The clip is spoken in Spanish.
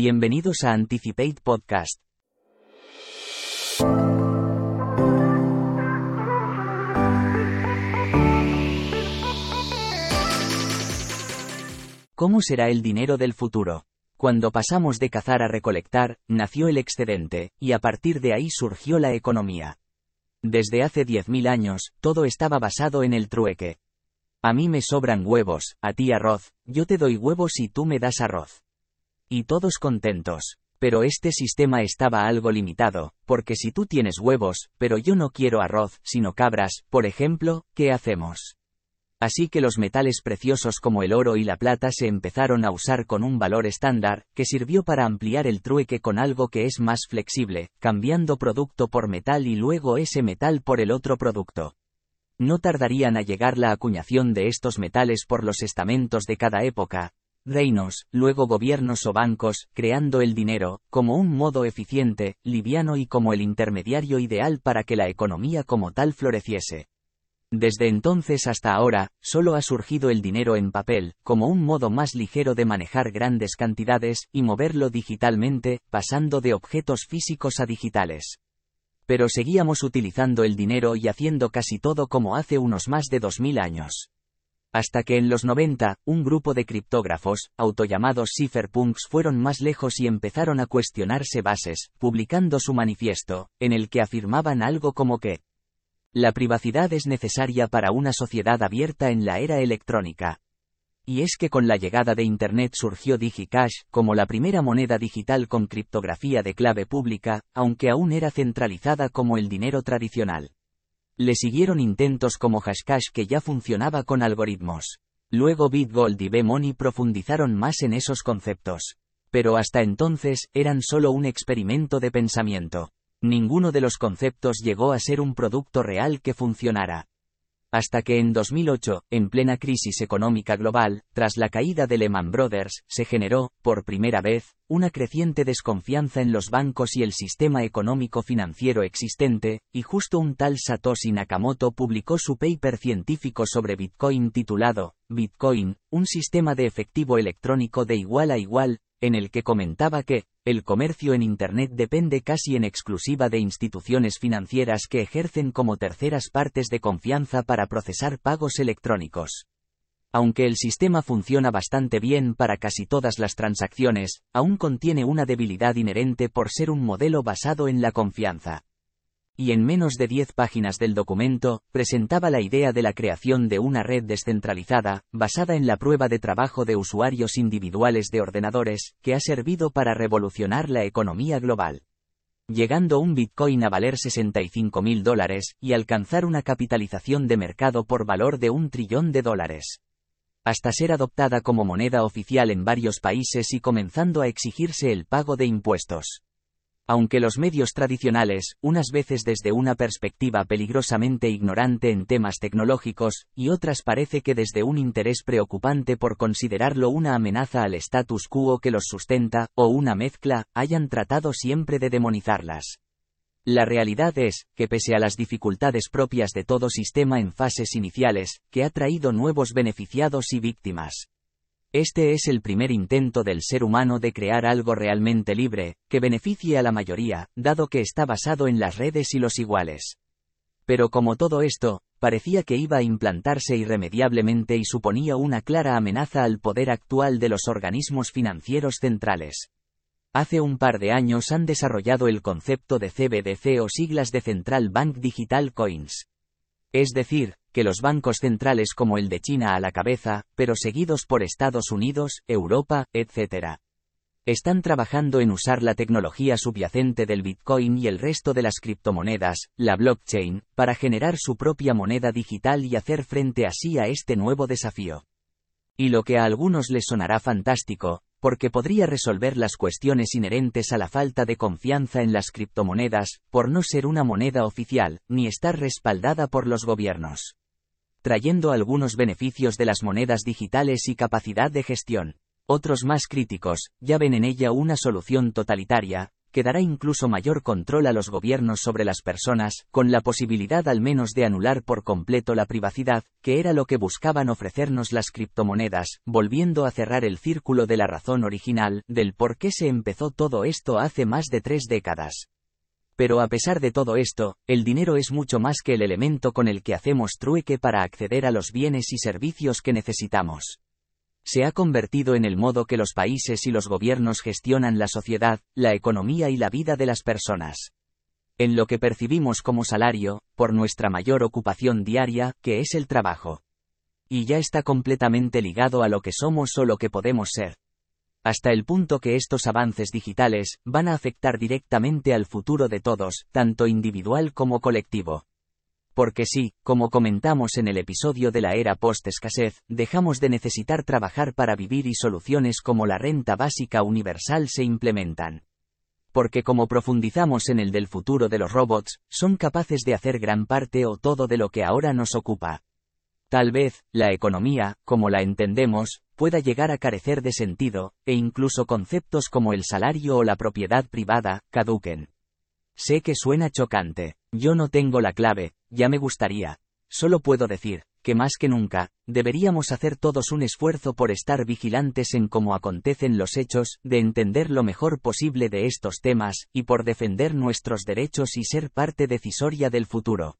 Bienvenidos a Anticipate Podcast. ¿Cómo será el dinero del futuro? Cuando pasamos de cazar a recolectar, nació el excedente, y a partir de ahí surgió la economía. Desde hace 10.000 años, todo estaba basado en el trueque. A mí me sobran huevos, a ti arroz, yo te doy huevos y tú me das arroz. Y todos contentos. Pero este sistema estaba algo limitado, porque si tú tienes huevos, pero yo no quiero arroz, sino cabras, por ejemplo, ¿qué hacemos? Así que los metales preciosos como el oro y la plata se empezaron a usar con un valor estándar, que sirvió para ampliar el trueque con algo que es más flexible, cambiando producto por metal y luego ese metal por el otro producto. No tardarían a llegar la acuñación de estos metales por los estamentos de cada época, reinos, luego gobiernos o bancos, creando el dinero, como un modo eficiente, liviano y como el intermediario ideal para que la economía como tal floreciese. Desde entonces hasta ahora, solo ha surgido el dinero en papel, como un modo más ligero de manejar grandes cantidades y moverlo digitalmente, pasando de objetos físicos a digitales pero seguíamos utilizando el dinero y haciendo casi todo como hace unos más de 2000 años. Hasta que en los 90, un grupo de criptógrafos, autollamados cypherpunks, fueron más lejos y empezaron a cuestionarse bases, publicando su manifiesto, en el que afirmaban algo como que la privacidad es necesaria para una sociedad abierta en la era electrónica. Y es que con la llegada de Internet surgió DigiCash, como la primera moneda digital con criptografía de clave pública, aunque aún era centralizada como el dinero tradicional. Le siguieron intentos como Hashcash que ya funcionaba con algoritmos. Luego BitGold y B-Money profundizaron más en esos conceptos. Pero hasta entonces, eran solo un experimento de pensamiento. Ninguno de los conceptos llegó a ser un producto real que funcionara. Hasta que en 2008, en plena crisis económica global, tras la caída de Lehman Brothers, se generó, por primera vez, una creciente desconfianza en los bancos y el sistema económico financiero existente, y justo un tal Satoshi Nakamoto publicó su paper científico sobre Bitcoin titulado, Bitcoin, un sistema de efectivo electrónico de igual a igual, en el que comentaba que, el comercio en Internet depende casi en exclusiva de instituciones financieras que ejercen como terceras partes de confianza para procesar pagos electrónicos. Aunque el sistema funciona bastante bien para casi todas las transacciones, aún contiene una debilidad inherente por ser un modelo basado en la confianza y en menos de 10 páginas del documento, presentaba la idea de la creación de una red descentralizada, basada en la prueba de trabajo de usuarios individuales de ordenadores, que ha servido para revolucionar la economía global. Llegando un Bitcoin a valer 65 mil dólares, y alcanzar una capitalización de mercado por valor de un trillón de dólares. Hasta ser adoptada como moneda oficial en varios países y comenzando a exigirse el pago de impuestos. Aunque los medios tradicionales, unas veces desde una perspectiva peligrosamente ignorante en temas tecnológicos, y otras parece que desde un interés preocupante por considerarlo una amenaza al status quo que los sustenta, o una mezcla, hayan tratado siempre de demonizarlas. La realidad es, que pese a las dificultades propias de todo sistema en fases iniciales, que ha traído nuevos beneficiados y víctimas. Este es el primer intento del ser humano de crear algo realmente libre, que beneficie a la mayoría, dado que está basado en las redes y los iguales. Pero como todo esto, parecía que iba a implantarse irremediablemente y suponía una clara amenaza al poder actual de los organismos financieros centrales. Hace un par de años han desarrollado el concepto de CBDC o siglas de Central Bank Digital Coins. Es decir, que los bancos centrales como el de China a la cabeza, pero seguidos por Estados Unidos, Europa, etc. Están trabajando en usar la tecnología subyacente del Bitcoin y el resto de las criptomonedas, la blockchain, para generar su propia moneda digital y hacer frente así a este nuevo desafío. Y lo que a algunos les sonará fantástico, porque podría resolver las cuestiones inherentes a la falta de confianza en las criptomonedas, por no ser una moneda oficial, ni estar respaldada por los gobiernos. Trayendo algunos beneficios de las monedas digitales y capacidad de gestión. Otros más críticos, ya ven en ella una solución totalitaria, que dará incluso mayor control a los gobiernos sobre las personas, con la posibilidad al menos de anular por completo la privacidad, que era lo que buscaban ofrecernos las criptomonedas, volviendo a cerrar el círculo de la razón original, del por qué se empezó todo esto hace más de tres décadas. Pero a pesar de todo esto, el dinero es mucho más que el elemento con el que hacemos trueque para acceder a los bienes y servicios que necesitamos. Se ha convertido en el modo que los países y los gobiernos gestionan la sociedad, la economía y la vida de las personas. En lo que percibimos como salario, por nuestra mayor ocupación diaria, que es el trabajo. Y ya está completamente ligado a lo que somos o lo que podemos ser hasta el punto que estos avances digitales van a afectar directamente al futuro de todos, tanto individual como colectivo. Porque sí, como comentamos en el episodio de la era post-escasez, dejamos de necesitar trabajar para vivir y soluciones como la renta básica universal se implementan. Porque como profundizamos en el del futuro de los robots, son capaces de hacer gran parte o todo de lo que ahora nos ocupa. Tal vez, la economía, como la entendemos, pueda llegar a carecer de sentido, e incluso conceptos como el salario o la propiedad privada, caduquen. Sé que suena chocante. Yo no tengo la clave, ya me gustaría. Solo puedo decir, que más que nunca, deberíamos hacer todos un esfuerzo por estar vigilantes en cómo acontecen los hechos, de entender lo mejor posible de estos temas, y por defender nuestros derechos y ser parte decisoria del futuro.